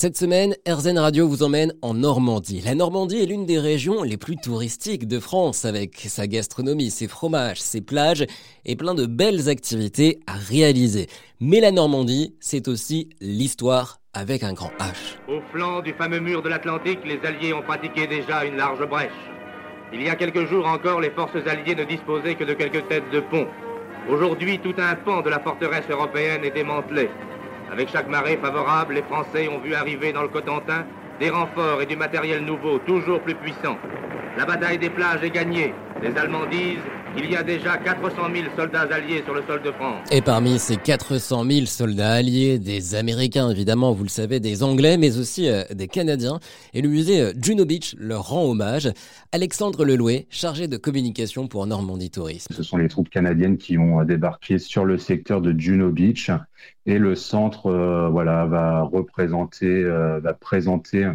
Cette semaine, RZN Radio vous emmène en Normandie. La Normandie est l'une des régions les plus touristiques de France avec sa gastronomie, ses fromages, ses plages et plein de belles activités à réaliser. Mais la Normandie, c'est aussi l'histoire avec un grand H. Au flanc du fameux mur de l'Atlantique, les Alliés ont pratiqué déjà une large brèche. Il y a quelques jours encore, les forces alliées ne disposaient que de quelques têtes de pont. Aujourd'hui, tout un pan de la forteresse européenne est démantelé. Avec chaque marée favorable, les Français ont vu arriver dans le Cotentin des renforts et du matériel nouveau, toujours plus puissant. La bataille des plages est gagnée. Les Allemands disent qu'il y a déjà 400 000 soldats alliés sur le sol de France. Et parmi ces 400 000 soldats alliés, des Américains évidemment, vous le savez, des Anglais, mais aussi euh, des Canadiens. Et le musée euh, Juno Beach leur rend hommage. Alexandre Lelouet, chargé de communication pour Normandie Tourisme. Ce sont les troupes canadiennes qui ont euh, débarqué sur le secteur de Juno Beach. Et le centre, voilà, va représenter, va présenter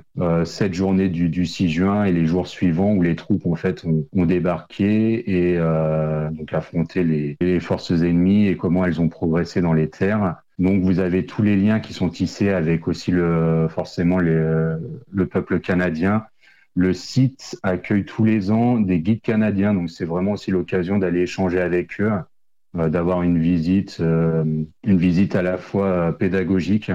cette journée du, du, 6 juin et les jours suivants où les troupes en fait ont, ont débarqué et euh, donc affronté les, forces ennemies et comment elles ont progressé dans les terres. Donc vous avez tous les liens qui sont tissés avec aussi le forcément le peuple canadien. Le site accueille tous les ans des guides canadiens, donc c'est vraiment aussi l'occasion d'aller échanger avec eux, euh, d'avoir une visite, euh, une visite à la fois pédagogique,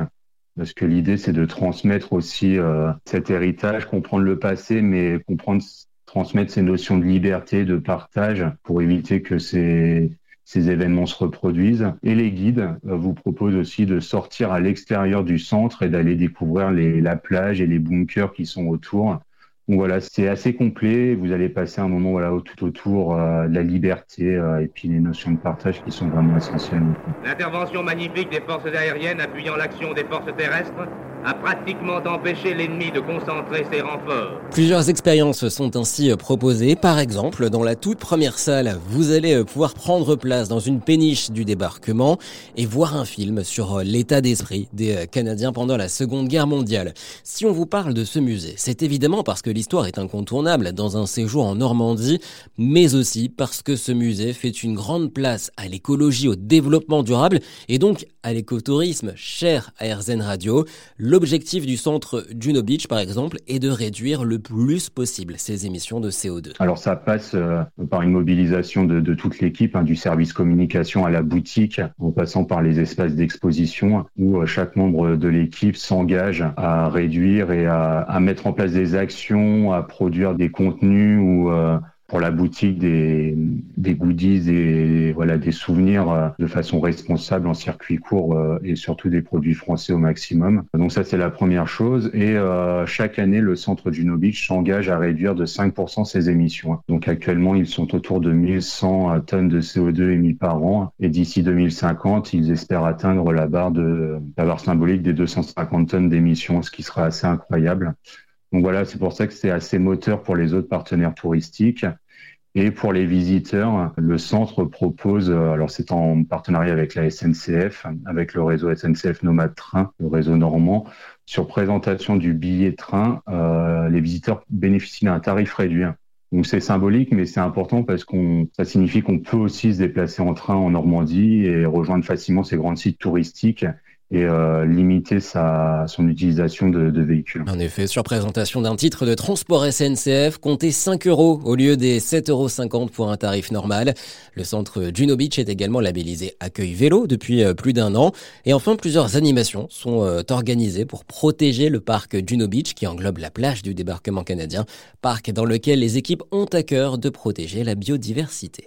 parce que l'idée c'est de transmettre aussi cet héritage, comprendre le passé, mais comprendre transmettre ces notions de liberté, de partage, pour éviter que ces, ces événements se reproduisent. Et les guides euh, vous proposent aussi de sortir à l'extérieur du centre et d'aller découvrir les, la plage et les bunkers qui sont autour donc voilà, c'est assez complet. Vous allez passer un moment voilà, tout autour euh, de la liberté euh, et puis les notions de partage qui sont vraiment essentielles. L'intervention magnifique des forces aériennes appuyant l'action des forces terrestres a pratiquement empêché l'ennemi de concentrer ses renforts. Plusieurs expériences sont ainsi proposées. Par exemple, dans la toute première salle, vous allez pouvoir prendre place dans une péniche du débarquement et voir un film sur l'état d'esprit des Canadiens pendant la Seconde Guerre mondiale. Si on vous parle de ce musée, c'est évidemment parce que l'histoire est incontournable dans un séjour en Normandie, mais aussi parce que ce musée fait une grande place à l'écologie, au développement durable et donc à l'écotourisme cher à RZN Radio. L'objectif du centre Juno Beach, par exemple, est de réduire le plus possible ces émissions de CO2. Alors ça passe euh, par une mobilisation de, de toute l'équipe, hein, du service communication à la boutique, en passant par les espaces d'exposition, où euh, chaque membre de l'équipe s'engage à réduire et à, à mettre en place des actions à produire des contenus ou euh, pour la boutique des, des goodies et voilà des souvenirs euh, de façon responsable en circuit court euh, et surtout des produits français au maximum. Donc ça c'est la première chose et chaque année le centre Juno Beach s'engage à réduire de 5% ses émissions. Donc actuellement ils sont autour de 1100 tonnes de CO2 émis par an et d'ici 2050 ils espèrent atteindre la barre de la barre symbolique des 250 tonnes d'émissions, ce qui sera assez incroyable. Donc voilà, c'est pour ça que c'est assez moteur pour les autres partenaires touristiques. Et pour les visiteurs, le centre propose, euh, alors c'est en partenariat avec la SNCF, avec le réseau SNCF Nomade Train, le réseau normand, sur présentation du billet train, euh, les visiteurs bénéficient d'un tarif réduit. Donc c'est symbolique, mais c'est important parce qu'on, ça signifie qu'on peut aussi se déplacer en train en Normandie et rejoindre facilement ces grands sites touristiques et euh, limiter sa, son utilisation de, de, véhicules. En effet, sur présentation d'un titre de transport SNCF, comptez 5 euros au lieu des 7,50 euros pour un tarif normal. Le centre Juno Beach est également labellisé Accueil Vélo depuis euh, plus d'un an. Et enfin, plusieurs animations sont euh, organisées pour protéger le parc Juno Beach qui englobe la plage du débarquement canadien, parc dans lequel les équipes ont à cœur de protéger la biodiversité.